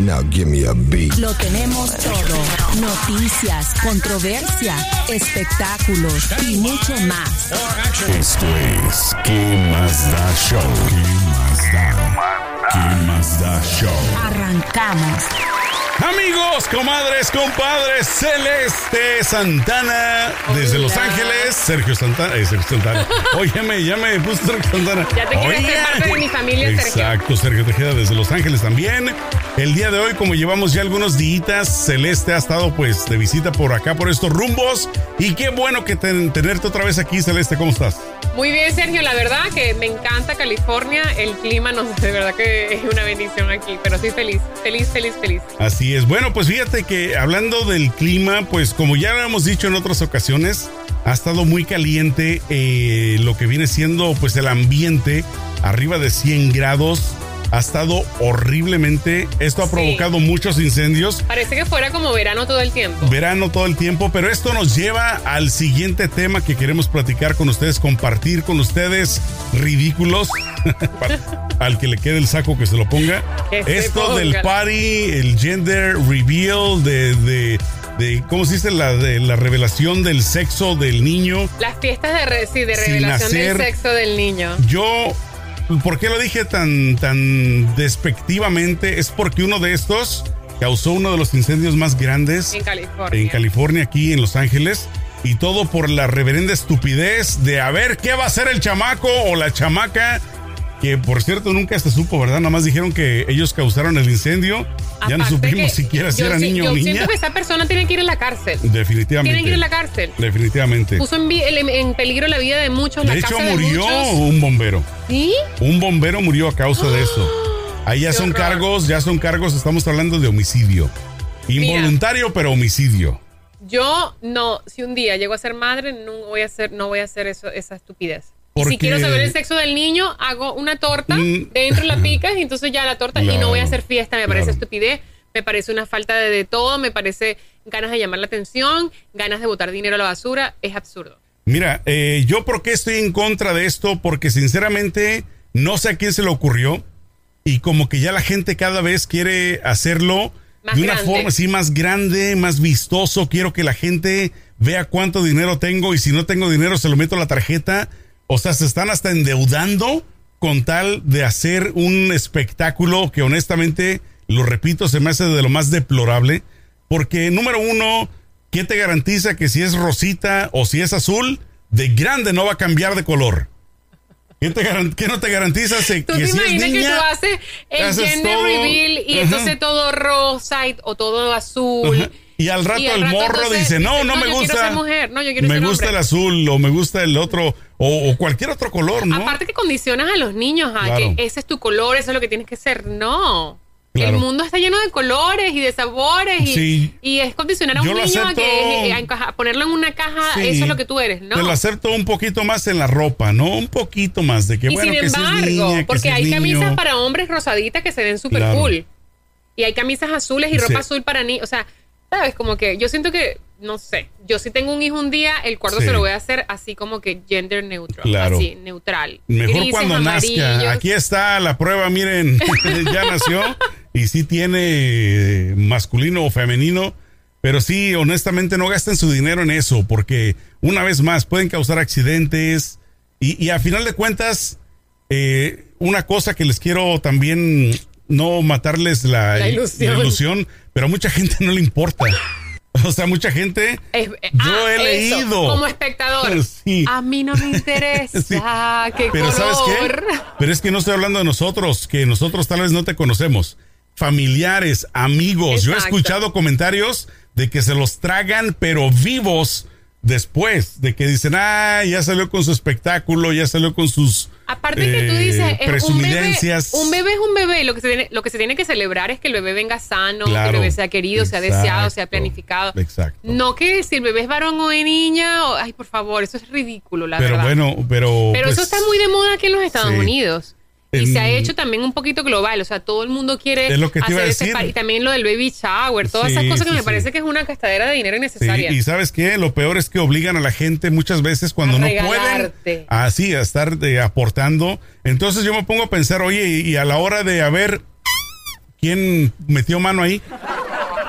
Now give me a beat. Lo tenemos todo. Noticias, controversia, espectáculos y mucho más. Esto es ¿Qué más da show? ¿Qué más da? ¿Qué más da show? Arrancamos. Amigos, comadres, compadres, Celeste Santana desde Los Ángeles, Sergio Santana, eh, Sergio Santana. Óyeme, ya me puse Sergio Santana. Ya te quieres ser parte de mi familia, Sergio. Exacto, Sergio Tejeda desde Los Ángeles también. El día de hoy, como llevamos ya algunos días, Celeste ha estado pues de visita por acá, por estos rumbos. Y qué bueno que ten- tenerte otra vez aquí, Celeste, ¿cómo estás? Muy bien, Sergio. La verdad que me encanta California. El clima, no sé, de verdad que es una bendición aquí. Pero sí, feliz, feliz, feliz, feliz. Así es. Bueno, pues fíjate que hablando del clima, pues como ya lo hemos dicho en otras ocasiones, ha estado muy caliente eh, lo que viene siendo pues el ambiente, arriba de 100 grados. Ha estado horriblemente. Esto ha Sí. provocado muchos incendios. Parece que fuera como verano todo el tiempo. Verano todo el tiempo, pero esto nos lleva al siguiente tema que queremos platicar con ustedes, compartir con ustedes ridículos. Al que le quede el saco que se lo ponga. Que Esto del party, el gender reveal, de, de, de ¿cómo se dice? La, de, la revelación del sexo del niño. Las fiestas de, re- sí, de revelación hacer- del sexo del niño. Yo, ¿por qué lo dije tan, tan despectivamente? Es porque uno de estos causó uno de los incendios más grandes En California. en California, aquí en Los Ángeles. Y todo por la reverenda estupidez de a ver qué va a hacer el chamaco o la chamaca. Que por cierto nunca se supo, ¿verdad? Nada más dijeron que ellos causaron el incendio. Ya no supimos siquiera si yo era sí- niño yo o niña. siento que esa persona tiene que ir a la cárcel. Definitivamente. Tienen que ir a la cárcel. Definitivamente. Puso en, vi- en- en peligro la vida de muchos, la De hecho, de murió un bombero. ¿Sí? Un bombero murió a causa de eso. Ahí ya Qué son horror. cargos, ya son cargos, estamos hablando de homicidio. Involuntario, pero homicidio. Yo no, si un día llego a ser madre, no voy a hacer, no voy a hacer eso, esa estupidez. Porque- Si quiero saber el sexo del niño, hago una torta, Mm. dentro la picas y entonces ya la torta y no voy a Claro, hacer fiesta, me parece claro. estupidez, me parece una falta de, de todo, me parece ganas de llamar la atención, ganas de botar dinero a la basura, es absurdo. Mira, eh, yo por qué estoy en contra de esto, porque sinceramente no sé a quién se le ocurrió y como que ya la gente cada vez quiere hacerlo Más de una grande. forma así más grande, más vistoso. Quiero que la gente vea cuánto dinero tengo y si no tengo dinero se lo meto a la tarjeta. O sea, se están hasta endeudando con tal de hacer un espectáculo que honestamente, lo repito, se me hace de lo más deplorable. Porque número uno, ¿qué te garantiza que si es rosita o si es azul, de grande no va a cambiar de color? ¿Qué, te qué no te garantiza si- ¿Tú que te si es imaginas que niña, tú haces el haces gender todo? reveal y entonces todo rosa y- o todo azul? Y al rato el morro entonces dice, no, no, me gusta. quiero ser mujer, no, yo quiero me ser gusta el azul o me gusta el otro o, o cualquier otro color, ¿no? Aparte que condicionas a los niños a Claro. que ese es tu color, eso es lo que tienes que ser. No. Claro. El mundo está lleno de colores y de sabores y, Sí. y es condicionar a un Yo niño a, que, a encaja- a ponerlo en una caja, Sí. eso es lo que tú eres, ¿no? Te lo acepto un poquito más en la ropa, ¿no? Un poquito más de que y bueno, sin que embargo, niña, que porque hay niño. camisas para hombres rosaditas que se ven súper Claro. cool. Y hay camisas azules y ropa Sí. azul para niños. O sea, ¿sabes? Como que yo siento que, no sé, yo si tengo un hijo un día, el cuarto Sí. se lo voy a hacer así como que gender neutral. Claro. Así, neutral. Mejor Grises, cuando nazca. Aquí está la prueba, miren, ya nació y sí tiene masculino o femenino, pero sí, honestamente no gasten su dinero en eso, porque una vez más pueden causar accidentes y, y a final de cuentas, eh, una cosa que les quiero también no matarles la, La ilusión. la ilusión, pero a mucha gente no le importa. O sea, mucha gente. Es- Yo he eso, leído. Como espectador. Sí. A mí no me interesa. Sí. Qué Pero ¿sabes qué? Pero es que no estoy hablando de nosotros, que nosotros tal vez no te conocemos. Familiares, amigos. Yo he escuchado comentarios de que se los tragan, pero vivos después, de que dicen, ah, ya salió con su espectáculo, ya salió con sus Aparte que tú eh, dices, es un bebé, un bebé es un bebé. Lo que, se tiene, lo que se tiene que celebrar es que el bebé venga sano, que el bebé sea querido, sea deseado, sea planificado. Exacto. No que si el bebé es varón o de niña, o- ay, por favor, eso es ridículo, la pero verdad. bueno, pero. Pero pues, eso está muy de moda aquí en los Estados sí. Unidos. Y En- se ha hecho también un poquito global, o sea, todo el mundo quiere Es lo que te iba a decir. y también lo del baby shower, todas Sí, esas cosas que sí, me sí. parece que es una gastadera de dinero innecesaria. y sabes qué, lo peor es que obligan a la gente muchas veces cuando A no regalarte. pueden así a estar eh, aportando. Entonces yo me pongo a pensar, oye, y, y a la hora de a ver quién metió mano ahí,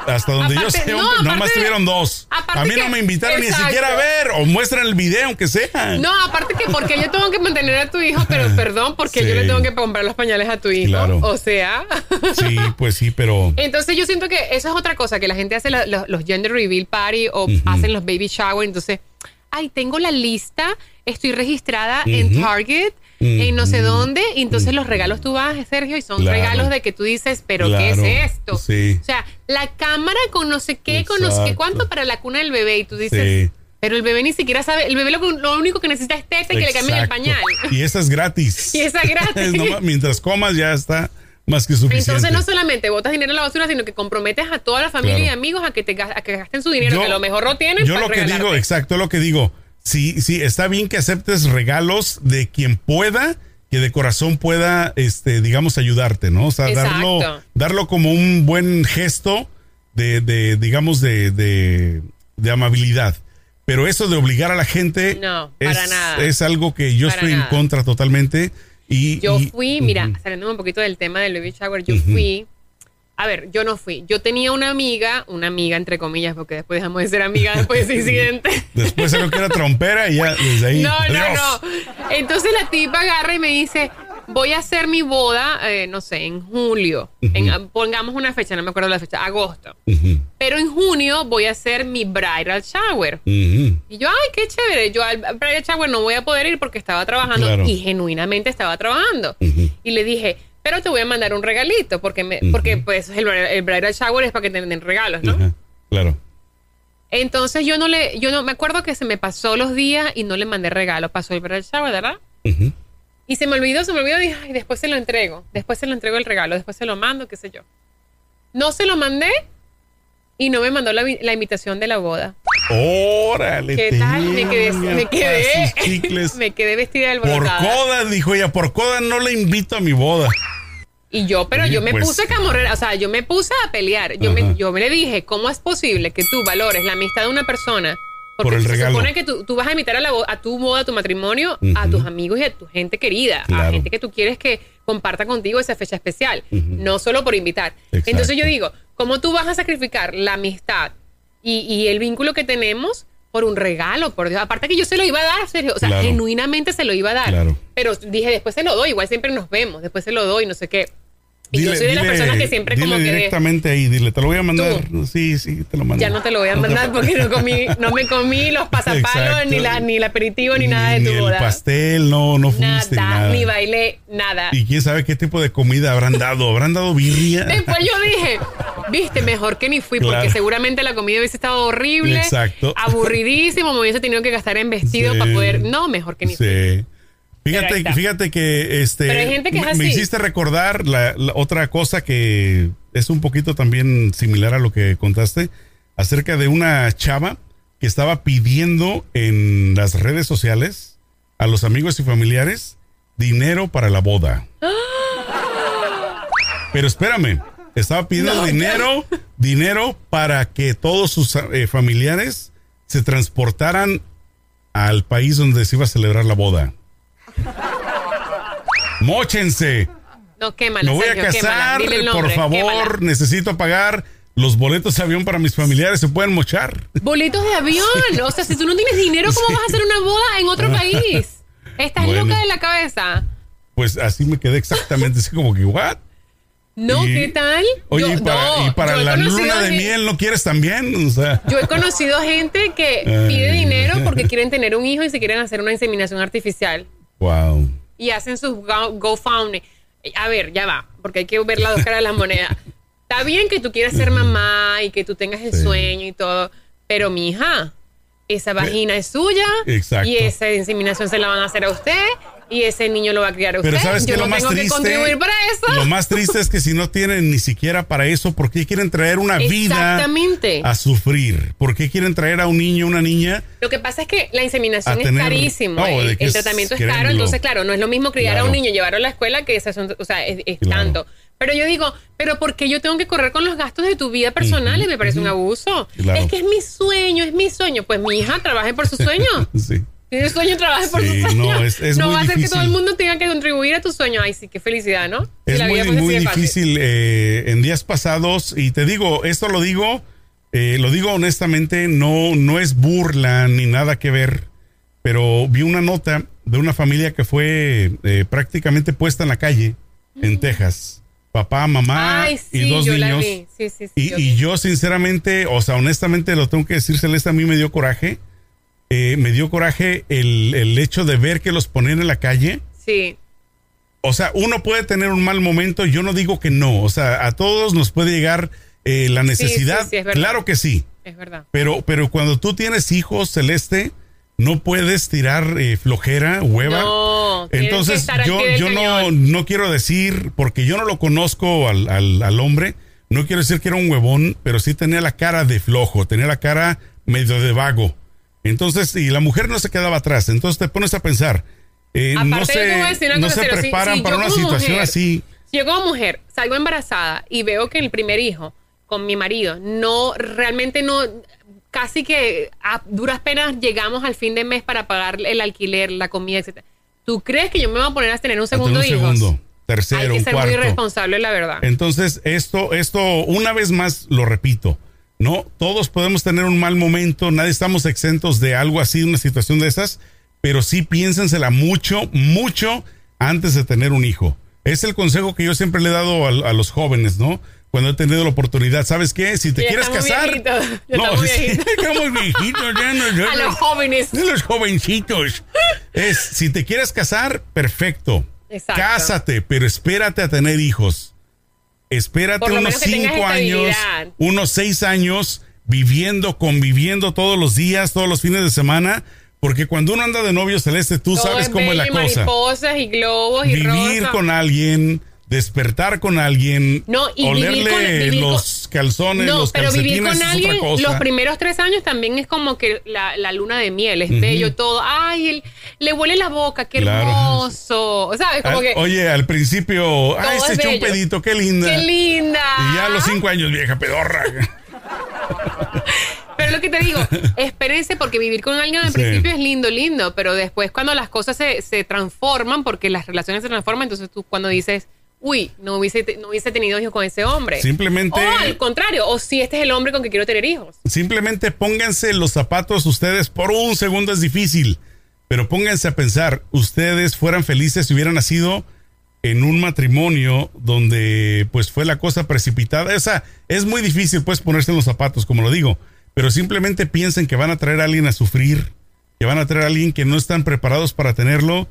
hasta donde Aparte- yo sé, no, hombre, nomás aparte- tuvieron dos. aparte A mí que- no me invitaron ni siquiera a ver o muestran el video aunque sea. No, aparte que porque yo tengo que mantener a tu hijo, pero perdón, porque Sí. yo le tengo que comprar los pañales a tu hijo. Claro. O sea. Sí, pues sí, pero Entonces yo siento que eso es otra cosa, que la gente hace la- los, los gender reveal party o hacen los baby shower, entonces, ay, tengo la lista, estoy registrada en Ujú. Target, en no sé dónde, y entonces los regalos tú vas, Sergio, y son Claro. regalos de que tú dices, pero ¿qué Claro, es esto? sí. O sea, la cámara con no sé qué, con no sé qué Exacto. cuánto para la cuna del bebé, y tú dices... Sí. Pero el bebé ni siquiera sabe, el bebé lo, lo único que necesita es teta y que le cambien el Exacto. pañal. Y esa es gratis. Y esa es gratis. No mientras comas ya está más que suficiente. Entonces no solamente botas dinero en la basura, sino que comprometes a toda la familia Claro. y amigos a que te a que gasten su dinero, Yo- que a lo mejor no tienen Yo para lo que regalarte. digo, exacto, lo que digo. Sí, sí, está bien que aceptes regalos de quien pueda, que de corazón pueda, este, digamos, ayudarte, ¿no? O sea, darlo, Exacto. darlo como un buen gesto de, de digamos, de, de, de amabilidad. Pero eso de obligar a la gente No, es, para nada. es algo que yo Para estoy nada. en contra totalmente. Y, Yo y- fui, mira, saliendo un poquito del tema del baby shower, yo fui. A ver, yo no fui. Yo tenía una amiga, una amiga entre comillas, porque después dejamos de ser amigas después de ese incidente. Después se lo que era trompera y ya desde ahí. No, no, adiós. no. Entonces la tipa agarra y me dice, voy a hacer mi boda, eh, no sé, en julio. En- pongamos una fecha, no me acuerdo la fecha, agosto. Ujú, Pero en junio voy a hacer mi bridal shower. Y yo, ay, qué chévere. Yo al bridal shower no voy a poder ir porque estaba trabajando Claro. y genuinamente estaba trabajando. Y le dije, pero te voy a mandar un regalito porque, me, porque pues el, el bridal shower es para que te den regalos, ¿no? Claro. Entonces yo no le, yo no me acuerdo que se me pasó los días y no le mandé regalo. Pasó el bridal shower, ¿verdad? Y se me olvidó, se me olvidó, dije, ay, después se lo entrego, después se lo entrego el regalo, después se lo mando, qué sé yo. No se lo mandé y no me mandó la, la invitación de la boda. Órale. ¿Qué tal? Me quedé, me quedé, me quedé vestida del Por coda, dijo ella, por coda no le invito a mi boda. Y yo, pero Oye, yo me pues- puse camorrera, o sea, yo me puse a pelear. Yo Ajá. me, yo me le dije, ¿cómo es posible que tú valores la amistad de una persona? Porque Por el se regalo. supone que tú, tú vas a invitar a, la a tu boda, a tu matrimonio, a tus amigos y a tu gente querida, a Claro. gente que tú quieres que comparta contigo esa fecha especial, no solo por invitar. Exacto. Entonces yo digo, ¿cómo tú vas a sacrificar la amistad y, y el vínculo que tenemos por un regalo, por Dios? Aparte que yo se lo iba a dar, Sergio, o sea, Claro. genuinamente se lo iba a dar. Claro. Pero dije, después se lo doy, igual siempre nos vemos, después se lo doy, no sé qué. Y yo soy de las dile- personas que siempre dile como que directamente ahí, dile, te lo voy a mandar. Sí, sí, te lo mando. ya no te lo voy a mandar porque no comí, no me comí los pasapalos, ni la, ni el aperitivo, ni, nada de tu Ni boda. el pastel, no, no fuiste nada, nada. ni bailé, nada. Y quién sabe qué tipo de comida habrán dado. ¿Habrán dado birria? Después yo dije, viste, mejor que ni fui, porque seguramente la comida hubiese estado horrible, Exacto. aburridísimo, me hubiese tenido que gastar en vestido Sí. para poder. No, mejor que ni fui. Sí. Ahí Fíjate, fíjate que este gente que es me- hiciste recordar la, la otra cosa que es un poquito también similar a lo que contaste acerca de una chava que estaba pidiendo en las redes sociales a los amigos y familiares dinero para la boda. Pero espérame, estaba pidiendo dinero, dinero para que todos sus eh, familiares se transportaran al país donde se iba a celebrar la boda. Móchense. No, quémala, Me voy a Sergio, quémala. casar, el por favor, quémala. necesito pagar los boletos de avión para mis familiares, se pueden mochar. Boletos de avión. O sea, si tú no tienes dinero, ¿cómo Sí. vas a hacer una boda en otro país? Estás Bueno. loca de la cabeza. Pues así me quedé exactamente así como que, ¿what? No, Y- ¿qué tal? Oye, Yo- y para, no, y para yo he la luna de miel no quieres también, o sea, Yo he conocido gente que pide dinero porque quieren tener un hijo y se quieren hacer una inseminación artificial. Wow. Y hacen sus go- GoFundMe. A ver, ya va, porque hay que ver las dos caras de la moneda. Está bien que tú quieras ser mamá y que tú tengas el Sí. sueño y todo, pero mi hija, esa vagina es suya Exacto. y esa inseminación se la van a hacer a usted Y ese niño lo va a criar usted. Pero ¿sabes Yo es lo no más tengo que contribuir para eso. Lo más triste es que si no tienen ni siquiera para eso, ¿por qué quieren traer una vida a sufrir? ¿Por qué quieren traer a un niño, una niña? Lo que pasa es que la inseminación es tener- carísimo. No, el, es- tratamiento es caro, entonces, claro, no es lo mismo criar a un niño, llevarlo a la escuela que asunto, o sea, es, es Claro. tanto. Pero yo digo, ¿pero por qué yo tengo que correr con los gastos de tu vida personal? Y me parece un abuso. Claro. Es que es mi sueño, es mi sueño. Pues mi hija trabaje por su sueño. Sí. Tiene sueño, trabaje por Sí, su sueño. no, es- es no muy va a ser que todo el mundo tenga que contribuir a tu sueño. Ay, sí, qué felicidad, ¿no? Es la muy, vida fuese muy difícil eh, en días pasados y te digo, esto lo digo, eh, lo digo honestamente, no, no es burla ni nada que ver, pero vi una nota de una familia que fue eh, prácticamente puesta en la calle en Texas. Papá, mamá Mm. Ay, sí, y dos yo la niños. vi. Sí. Y, yo y vi. yo sinceramente, o sea, honestamente lo tengo que decir, Celeste, a mí me dio coraje. Eh, me dio coraje el, el hecho de ver que los ponían en la calle. Sí. O sea, uno puede tener un mal momento, yo no digo que no. O sea, a todos nos puede llegar eh, la necesidad. sí, sí, es verdad. claro que sí. Es verdad. Pero, pero cuando tú tienes hijos, Celeste, no puedes tirar eh, flojera, hueva. No, que Entonces, yo, yo no, no quiero decir, porque yo no lo conozco al, al, al hombre, no quiero decir que era un huevón, pero sí tenía la cara de flojo, tenía la cara medio de vago. Entonces, y la mujer no se quedaba atrás. Entonces te pones a pensar, eh, no se, no se seria. Si- preparan si para una situación mujer- así. Si yo como mujer salgo embarazada y veo que el primer hijo con mi marido no, realmente no, casi que a duras penas llegamos al fin de mes para pagar el alquiler, la comida, etcétera. ¿Tú crees que yo me voy a poner a tener un a tener segundo un hijo? segundo, Hay tercero, que un ser muy cuarto. irresponsable, la verdad. Entonces, esto, esto, una vez más lo repito, ¿no? Todos podemos tener un mal momento, nadie estamos exentos de algo así, una situación de esas, pero sí piénsensela mucho, mucho antes de tener un hijo. Es el consejo que yo siempre le he dado a, a los jóvenes, ¿no? Cuando he tenido la oportunidad, ¿sabes qué? Si te Ya quieres casar. viejitos, ya no, estamos viejitos. ya no, ya a los jóvenes. de los jovencitos. Es, si te quieres casar, perfecto. Exacto. Cásate, pero espérate a tener hijos. Espérate unos cinco años, unos seis años viviendo, conviviendo todos los días, todos los fines de semana. Porque cuando uno anda de novio celeste, tú Todo sabes es cómo es la y cosa. mariposas y globos y Vivir con alguien, despertar con alguien, No, y olerle con- vivir con- los calzones, No, los pero vivir con alguien los primeros tres años también es como que la, la luna de miel, es bello todo. Ay, él- le huele la boca, qué Claro. hermoso. ¿Sabes? Como Al- que, Oye, al principio, ay, se echó un pedito, qué linda. qué linda. Y ya a los cinco años, vieja pedorra. Pero lo que te digo, espérense porque vivir con alguien al Sí. principio es lindo, lindo, pero después cuando las cosas se, se transforman, porque las relaciones se transforman, entonces tú cuando dices, uy, no hubiese, no hubiese tenido hijos con ese hombre. Simplemente- O al contrario, o si este es el hombre con que quiero tener hijos. Simplemente pónganse los zapatos ustedes por un segundo es difícil, pero pónganse a pensar, ustedes fueran felices si hubieran nacido en un matrimonio donde pues fue la cosa precipitada. Esa es muy difícil pues ponerse en los zapatos, como lo digo, pero simplemente piensen que van a traer a alguien a sufrir, que van a traer a alguien que no están preparados para tenerlo.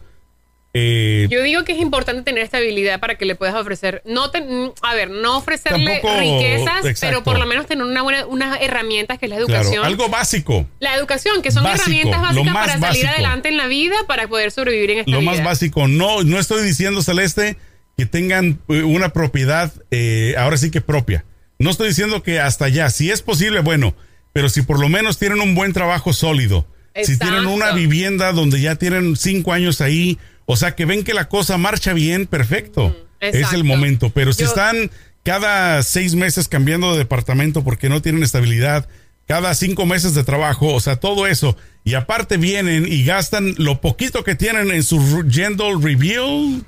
Eh, Yo digo que es importante tener estabilidad para que le puedas ofrecer, no te- a ver, no ofrecerle Tampoco- riquezas, exacto. pero por lo menos tener una buena, unas herramientas que es la claro, educación. algo básico. la educación, que son Básico, herramientas lo básicas más para salir básico. adelante en la vida, para poder sobrevivir en esta Lo vida. más básico, no, no estoy diciendo, Celeste, que tengan eh, una propiedad, eh, ahora sí que propia. No estoy diciendo que hasta allá, si es posible, bueno, pero si por lo menos tienen un buen trabajo sólido, si tienen una vivienda donde ya tienen cinco años ahí, o sea, que ven que la cosa marcha bien, perfecto. es el momento, pero si Yo- están cada seis meses cambiando de departamento porque no tienen estabilidad, cada cinco meses de trabajo, o sea, todo eso. Y aparte vienen y gastan lo poquito que tienen en su gender reveal.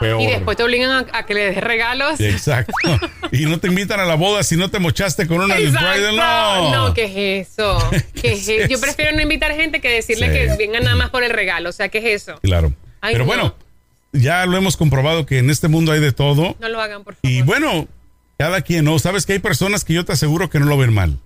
Peor. Y después te obligan a, a que le des regalos. Exacto. Y no te invitan a la boda si no te mochaste con una del bridal. No. No, ¿qué es eso? ¿Qué es eso? Yo prefiero no invitar gente que decirle Sí. que vengan nada más por el regalo. O sea, ¿qué es eso? Claro. Ay, Pero no. bueno, ya lo hemos comprobado que en este mundo hay de todo. No lo hagan, por favor. Y bueno, cada quien, ¿no? Sabes que hay personas que yo te aseguro que no lo ven mal.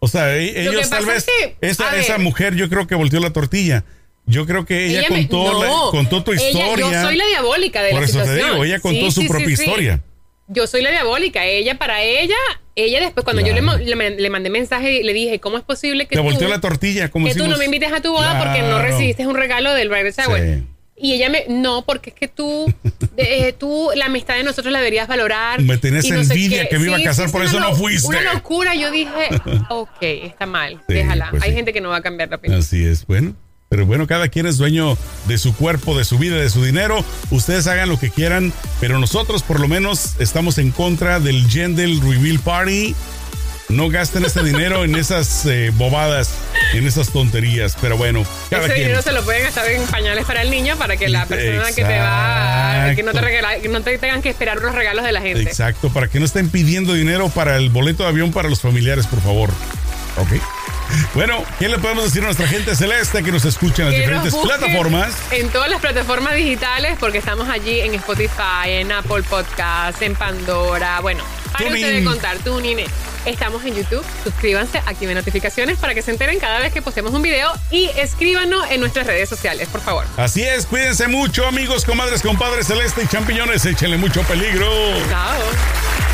O sea, e- ellos tal vez, es que, esa, esa mujer yo creo que volteó la tortilla. Yo creo que ella, me- contó, la- no, contó tu ella- historia. yo soy la diabólica de Por la eso te digo, ella contó Sí, su sí, propia sí. historia. Yo soy la diabólica. Ella, para ella, ella después, cuando yo le, le, man- le mandé mensaje y le dije, ¿cómo es posible que Te tú, volteó la tortilla, como que tú no me invites a tu boda porque no recibiste un regalo del bridal shower? Sí. Y ella me, no, porque es que tú, eh, tú, la amistad de nosotros la deberías valorar. Me no sé envidia que me iba a casar, por eso no fuiste. Una locura. Yo dije, ok, está mal, déjala. pues Hay gente que no va a cambiar la opinión. Así es, bueno. Pero bueno, cada quien es dueño de su cuerpo, de su vida, de su dinero. Ustedes hagan lo que quieran, pero nosotros por lo menos estamos en contra del Gender Reveal Party. No gasten ese dinero en esas eh, bobadas, en esas tonterías. Pero bueno, cada Ese quien. dinero se lo pueden gastar en pañales para el niño para que la persona que te va a- que no te, regala- que no te tengan que esperar los regalos de la gente. Exacto, para que no estén pidiendo dinero para el boleto de avión para los familiares, por favor. Ok. Bueno, ¿qué le podemos decir a nuestra gente celeste que nos escucha en las Que diferentes plataformas? En todas las plataformas digitales, porque estamos allí en Spotify, en Apple Podcasts, en Pandora. Bueno, para ustedes contar, TuneIn. Estamos en YouTube. Suscríbanse, activen notificaciones para que se enteren cada vez que postemos un video y escríbanos en nuestras redes sociales, por favor. Así es, cuídense mucho, amigos, comadres, compadres celeste y champiñones. Échenle mucho peligro. Chao.